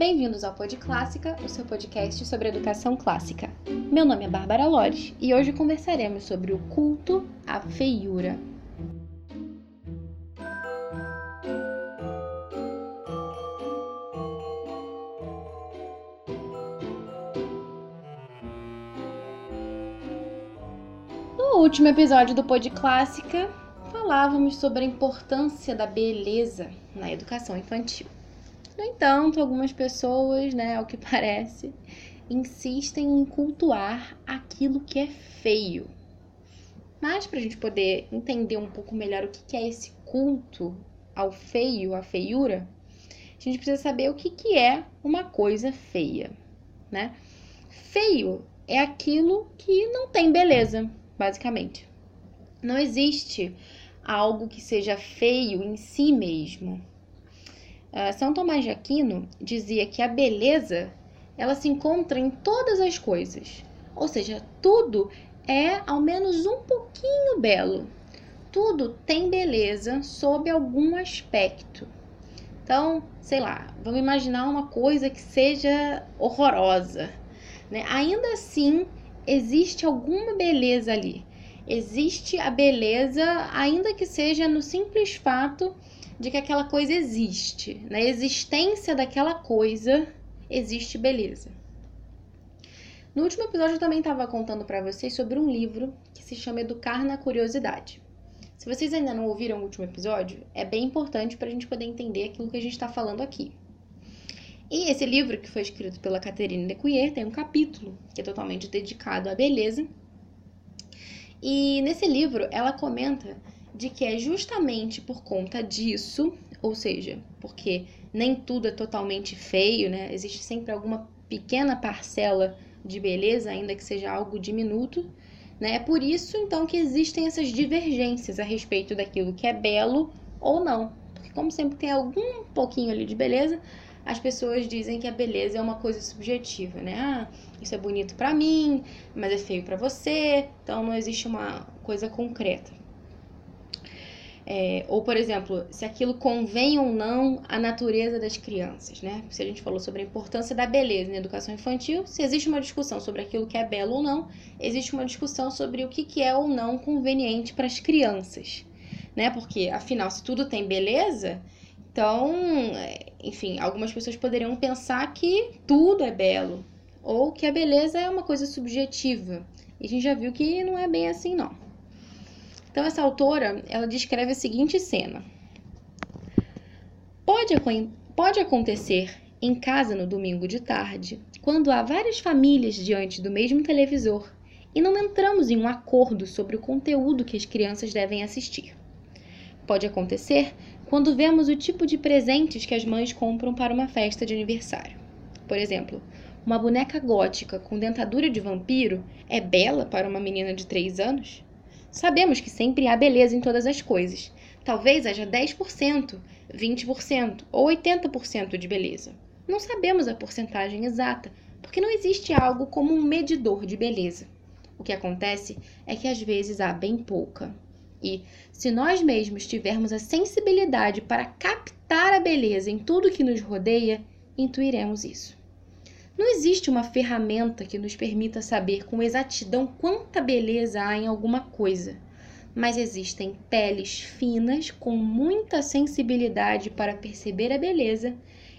Bem-vindos ao Pod Clássica, o seu podcast sobre educação clássica. Meu nome é Bárbara Lores e hoje conversaremos sobre o culto à feiura. No último episódio do Pod Clássica, falávamos sobre a importância da beleza na educação infantil. No entanto, algumas pessoas, né, ao que parece, insistem em cultuar aquilo que é feio. Mas para a gente poder entender um pouco melhor o que é esse culto ao feio, à feiura, a gente precisa saber o que, que é uma coisa feia, né? Feio é aquilo que não tem beleza, basicamente. Não existe algo que seja feio em si mesmo. Uh, São Tomás de Aquino dizia que a beleza ela se encontra em todas as coisas, ou seja, tudo é ao menos um pouquinho belo. Tudo tem beleza sob algum aspecto. Então, sei lá, vamos imaginar uma coisa que seja horrorosa. Né? Ainda assim, existe alguma beleza ali. Existe a beleza, ainda que seja no simples fato de que aquela coisa existe. Na existência daquela coisa existe beleza. No último episódio eu também estava contando para vocês sobre um livro que se chama Educar na Curiosidade. Se vocês ainda não ouviram o último episódio, é bem importante para a gente poder entender aquilo que a gente está falando aqui. E esse livro, que foi escrito pela Catherine Lecuyer, tem um capítulo que é totalmente dedicado à beleza. E nesse livro ela comenta de que é justamente por conta disso, ou seja, porque nem tudo é totalmente feio, né? Existe sempre alguma pequena parcela de beleza, ainda que seja algo diminuto, né? É por isso então que existem essas divergências a respeito daquilo que é belo ou não. Porque como sempre tem algum pouquinho ali de beleza, as pessoas dizem que a beleza é uma coisa subjetiva, né? Ah, isso é bonito para mim, mas é feio para você. Então não existe uma coisa concreta. É, ou, por exemplo, se aquilo convém ou não à natureza das crianças, né? Se a gente falou sobre a importância da beleza na educação infantil, se existe uma discussão sobre aquilo que é belo ou não, existe uma discussão sobre o que, que é ou não conveniente para as crianças, né? Porque, afinal, se tudo tem beleza, então, enfim, algumas pessoas poderiam pensar que tudo é belo, ou que a beleza é uma coisa subjetiva. E a gente já viu que não é bem assim, não. Então essa autora, ela descreve a seguinte cena. Pode, pode acontecer em casa no domingo de tarde, quando há várias famílias diante do mesmo televisor e não entramos em um acordo sobre o conteúdo que as crianças devem assistir. Pode acontecer quando vemos o tipo de presentes que as mães compram para uma festa de aniversário. Por exemplo, uma boneca gótica com dentadura de vampiro é bela para uma menina de 3 anos? Sabemos que sempre há beleza em todas as coisas. Talvez haja 10%, 20% ou 80% de beleza. Não sabemos a porcentagem exata, porque não existe algo como um medidor de beleza. O que acontece é que às vezes há bem pouca. E, se nós mesmos tivermos a sensibilidade para captar a beleza em tudo que nos rodeia, intuiremos isso. Não existe uma ferramenta que nos permita saber com exatidão quanta beleza há em alguma coisa, mas existem peles finas com muita sensibilidade para perceber a beleza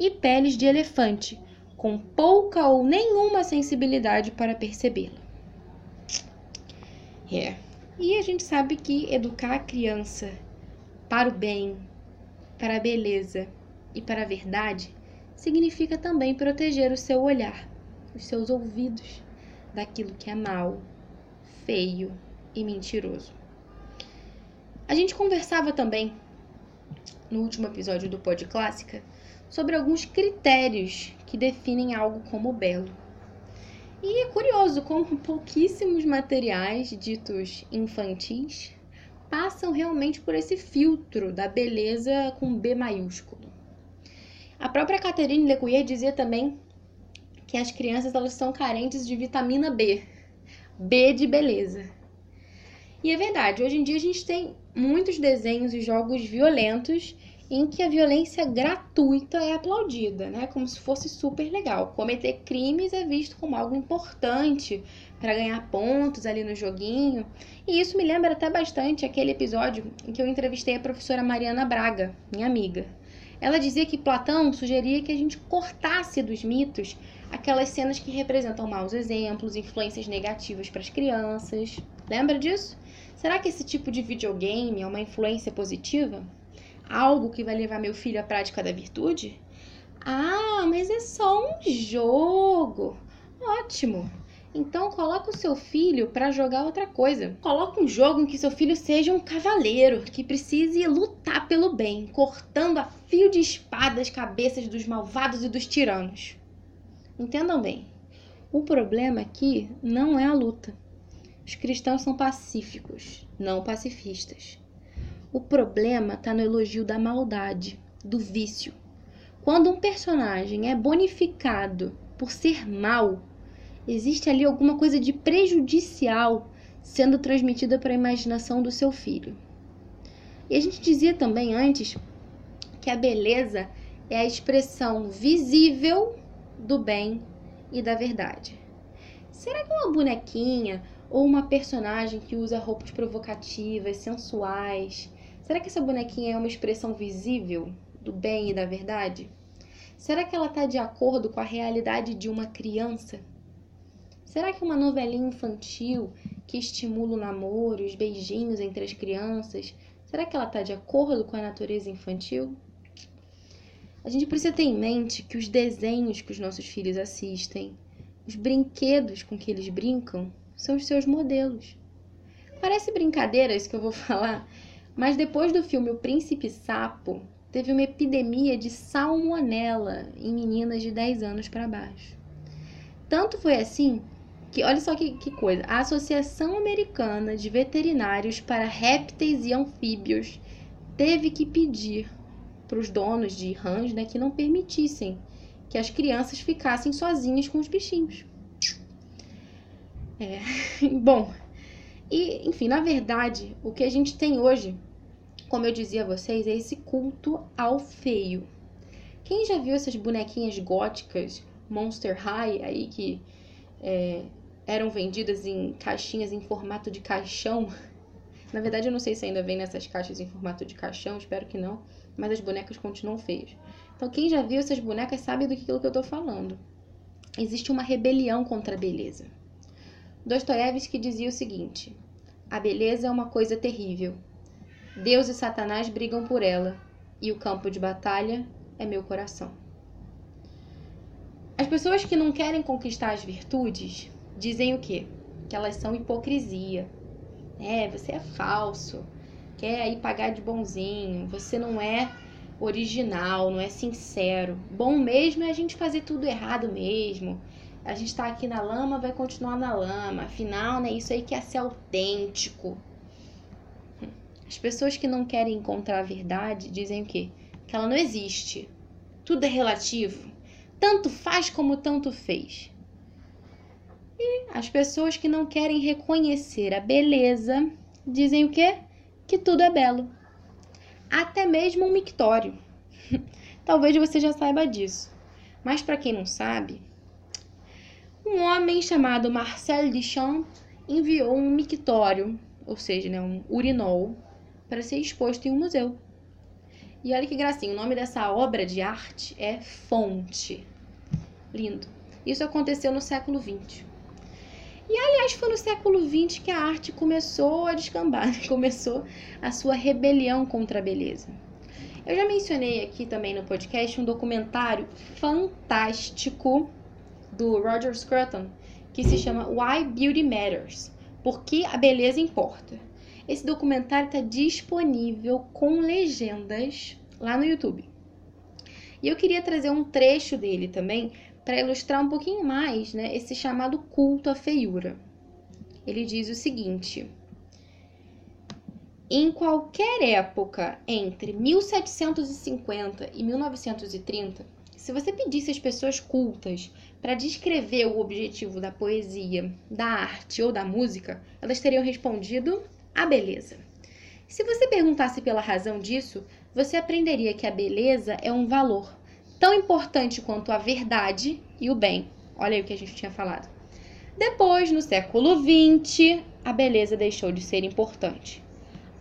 e peles de elefante com pouca ou nenhuma sensibilidade para percebê-la. É. E a gente sabe que educar a criança para o bem, para a beleza e para a verdade significa também proteger o seu olhar, os seus ouvidos daquilo que é mal, feio e mentiroso. A gente conversava também no último episódio do Pod Clássica sobre alguns critérios que definem algo como belo. E é curioso como pouquíssimos materiais ditos infantis passam realmente por esse filtro da beleza com B maiúsculo. A própria Catherine Lecuyer dizia também que as crianças elas são carentes de vitamina B, B de beleza. E é verdade, hoje em dia a gente tem muitos desenhos e jogos violentos em que a violência gratuita é aplaudida, né? Como se fosse super legal. Cometer crimes é visto como algo importante para ganhar pontos ali no joguinho. E isso me lembra até bastante aquele episódio em que eu entrevistei a professora Mariana Braga, minha amiga. Ela dizia que Platão sugeria que a gente cortasse dos mitos aquelas cenas que representam maus exemplos, influências negativas para as crianças. Lembra disso? Será que esse tipo de videogame é uma influência positiva? algo que vai levar meu filho à prática da virtude? Ah, mas é só um jogo. Ótimo. Então coloca o seu filho para jogar outra coisa. Coloca um jogo em que seu filho seja um cavaleiro, que precise lutar pelo bem, cortando a fio de espada as cabeças dos malvados e dos tiranos. Entendam bem. O problema aqui não é a luta. Os cristãos são pacíficos, não pacifistas. O problema está no elogio da maldade, do vício. Quando um personagem é bonificado por ser mal, existe ali alguma coisa de prejudicial sendo transmitida para a imaginação do seu filho. E a gente dizia também antes que a beleza é a expressão visível do bem e da verdade. Será que uma bonequinha ou uma personagem que usa roupas provocativas, sensuais, Será que essa bonequinha é uma expressão visível do bem e da verdade? Será que ela está de acordo com a realidade de uma criança? Será que uma novelinha infantil que estimula o namoro, os beijinhos entre as crianças, será que ela está de acordo com a natureza infantil? A gente precisa ter em mente que os desenhos que os nossos filhos assistem, os brinquedos com que eles brincam, são os seus modelos. Parece brincadeira isso que eu vou falar, mas depois do filme O Príncipe Sapo, teve uma epidemia de salmonela em meninas de 10 anos para baixo. Tanto foi assim que, olha só que, que coisa, a Associação Americana de Veterinários para Répteis e Anfíbios teve que pedir para os donos de rãs né, que não permitissem que as crianças ficassem sozinhas com os bichinhos. É, bom, e, enfim, na verdade, o que a gente tem hoje, como eu dizia a vocês, é esse culto ao feio. Quem já viu essas bonequinhas góticas, Monster High, aí que é, eram vendidas em caixinhas em formato de caixão? Na verdade, eu não sei se ainda vem nessas caixas em formato de caixão, espero que não, mas as bonecas continuam feias. Então, quem já viu essas bonecas sabe do que, eu tô falando. Existe uma rebelião contra a beleza. Dostoiévski dizia o seguinte: A beleza é uma coisa terrível. Deus e Satanás brigam por ela, e o campo de batalha é meu coração. As pessoas que não querem conquistar as virtudes dizem o quê? Que elas são hipocrisia. É, você é falso, quer aí pagar de bonzinho, você não é original, não é sincero. Bom mesmo é a gente fazer tudo errado mesmo a gente está aqui na lama, vai continuar na lama. Afinal, né, isso aí que é ser autêntico. As pessoas que não querem encontrar a verdade dizem o quê? Que ela não existe. Tudo é relativo. Tanto faz como tanto fez. E as pessoas que não querem reconhecer a beleza dizem o quê? Que tudo é belo. Até mesmo um mictório. Talvez você já saiba disso. Mas para quem não sabe, um homem chamado Marcel Duchamp enviou um mictório, ou seja, né, um urinol, para ser exposto em um museu. E olha que gracinha, o nome dessa obra de arte é Fonte. Lindo. Isso aconteceu no século XX. E aliás, foi no século XX que a arte começou a descambar, começou a sua rebelião contra a beleza. Eu já mencionei aqui também no podcast um documentário fantástico do Roger Scruton, que se chama Why Beauty Matters Por que a beleza importa. Esse documentário está disponível com legendas lá no YouTube. E eu queria trazer um trecho dele também para ilustrar um pouquinho mais né, esse chamado culto à feiura. Ele diz o seguinte: Em qualquer época entre 1750 e 1930, se você pedisse às pessoas cultas para descrever o objetivo da poesia, da arte ou da música, elas teriam respondido a beleza. Se você perguntasse pela razão disso, você aprenderia que a beleza é um valor tão importante quanto a verdade e o bem. Olha aí o que a gente tinha falado. Depois, no século XX, a beleza deixou de ser importante.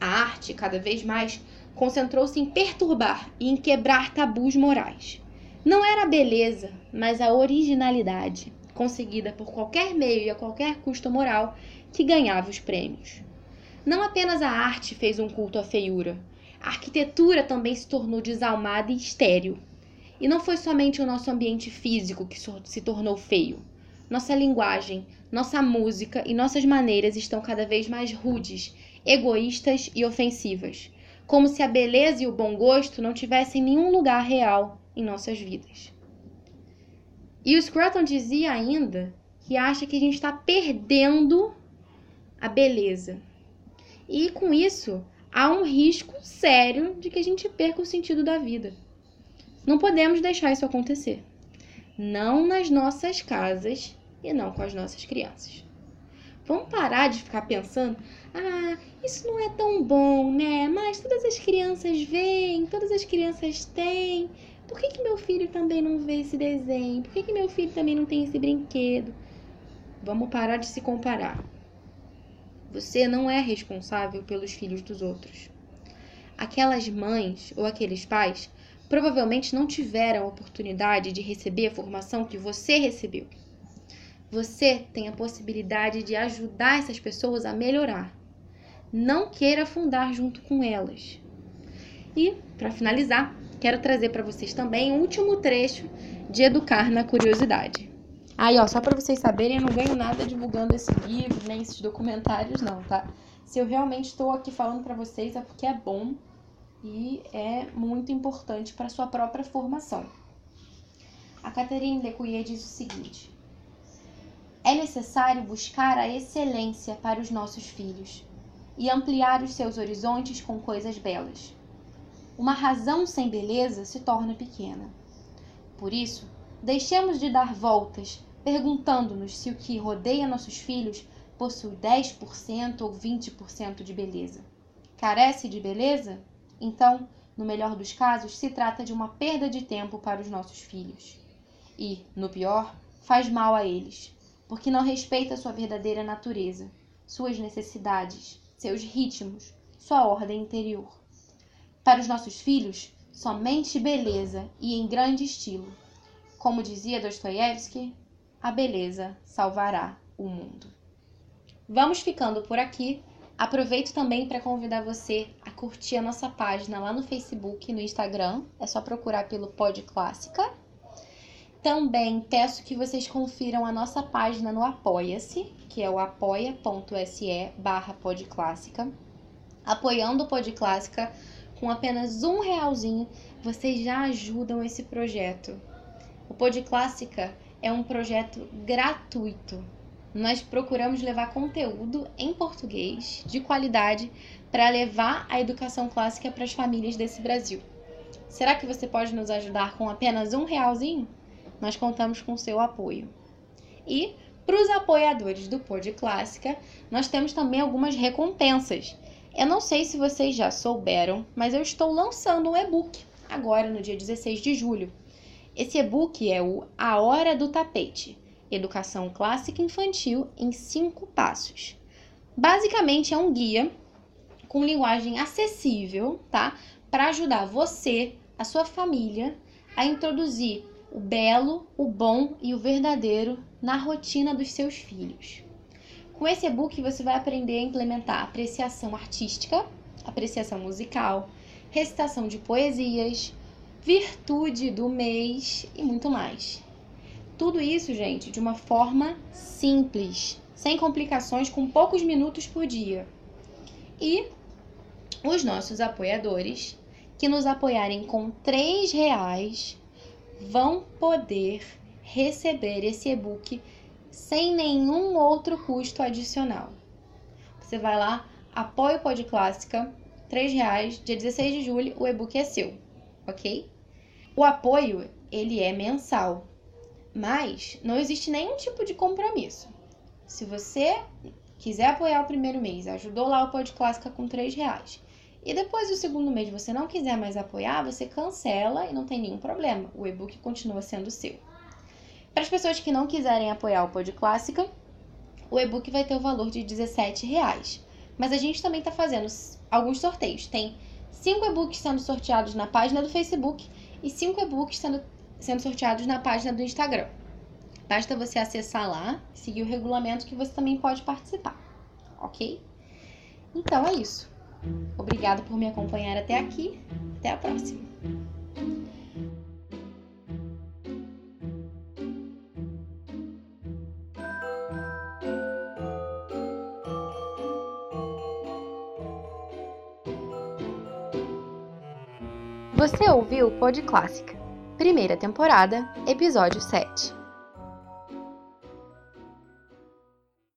A arte, cada vez mais, concentrou-se em perturbar e em quebrar tabus morais. Não era a beleza, mas a originalidade, conseguida por qualquer meio e a qualquer custo moral, que ganhava os prêmios. Não apenas a arte fez um culto à feiura, a arquitetura também se tornou desalmada e estéril. E não foi somente o nosso ambiente físico que se tornou feio. Nossa linguagem, nossa música e nossas maneiras estão cada vez mais rudes, egoístas e ofensivas, como se a beleza e o bom gosto não tivessem nenhum lugar real em nossas vidas. E o Scruton dizia ainda que acha que a gente está perdendo a beleza. E com isso, há um risco sério de que a gente perca o sentido da vida. Não podemos deixar isso acontecer. Não nas nossas casas e não com as nossas crianças. Vamos parar de ficar pensando: ah, isso não é tão bom, né? Mas todas as crianças veem, todas as crianças têm. Por que, que meu filho também não vê esse desenho? Por que, que meu filho também não tem esse brinquedo? Vamos parar de se comparar. Você não é responsável pelos filhos dos outros. Aquelas mães ou aqueles pais provavelmente não tiveram a oportunidade de receber a formação que você recebeu. Você tem a possibilidade de ajudar essas pessoas a melhorar. Não queira afundar junto com elas. E, para finalizar, quero trazer para vocês também o um último trecho de Educar na Curiosidade. Aí, ó, só para vocês saberem, eu não ganho nada divulgando esse livro, nem esses documentários, não, tá? Se eu realmente estou aqui falando para vocês é porque é bom e é muito importante para sua própria formação. A Catherine Lecuyer diz o seguinte: É necessário buscar a excelência para os nossos filhos e ampliar os seus horizontes com coisas belas. Uma razão sem beleza se torna pequena. Por isso, deixemos de dar voltas perguntando-nos se o que rodeia nossos filhos possui 10% ou 20% de beleza. Carece de beleza? Então, no melhor dos casos, se trata de uma perda de tempo para os nossos filhos. E, no pior, faz mal a eles, porque não respeita sua verdadeira natureza, suas necessidades, seus ritmos, sua ordem interior. Para os nossos filhos, somente beleza e em grande estilo. Como dizia Dostoiévski, a beleza salvará o mundo. Vamos ficando por aqui. Aproveito também para convidar você a curtir a nossa página lá no Facebook e no Instagram. É só procurar pelo Pod Clássica. Também peço que vocês confiram a nossa página no Apoia-se, que é o apoia.se barra podclássica. Apoiando o Pod Clássica com apenas um realzinho, vocês já ajudam esse projeto. O Pod Clássica é um projeto gratuito. Nós procuramos levar conteúdo em português de qualidade para levar a educação clássica para as famílias desse Brasil. Será que você pode nos ajudar com apenas um realzinho? Nós contamos com seu apoio. E para os apoiadores do Pod Clássica, nós temos também algumas recompensas. Eu não sei se vocês já souberam, mas eu estou lançando um e-book agora no dia 16 de julho. Esse e-book é o A Hora do Tapete Educação Clássica Infantil em 5 Passos. Basicamente é um guia com linguagem acessível, tá? Para ajudar você, a sua família, a introduzir o belo, o bom e o verdadeiro na rotina dos seus filhos. Com esse e-book você vai aprender a implementar apreciação artística, apreciação musical, recitação de poesias, virtude do mês e muito mais. Tudo isso, gente, de uma forma simples, sem complicações, com poucos minutos por dia. E os nossos apoiadores, que nos apoiarem com três reais, vão poder receber esse e-book sem nenhum outro custo adicional. Você vai lá, apoia o Pod Clássica, R$ reais, dia 16 de julho, o e-book é seu ok? O apoio, ele é mensal, mas não existe nenhum tipo de compromisso. Se você quiser apoiar o primeiro mês, ajudou lá o Pod Clássica com 3 reais, E depois do segundo mês você não quiser mais apoiar, você cancela e não tem nenhum problema. O e-book continua sendo seu. Para as pessoas que não quiserem apoiar o Pod Clássica, o e-book vai ter o valor de 17,00 reais. Mas a gente também está fazendo alguns sorteios. Tem cinco e-books sendo sorteados na página do Facebook e cinco e-books sendo, sendo sorteados na página do Instagram. Basta você acessar lá, seguir o regulamento que você também pode participar, ok? Então é isso. Obrigada por me acompanhar até aqui. Até a próxima. Você ouviu o Pod Clássica, primeira temporada, episódio 7.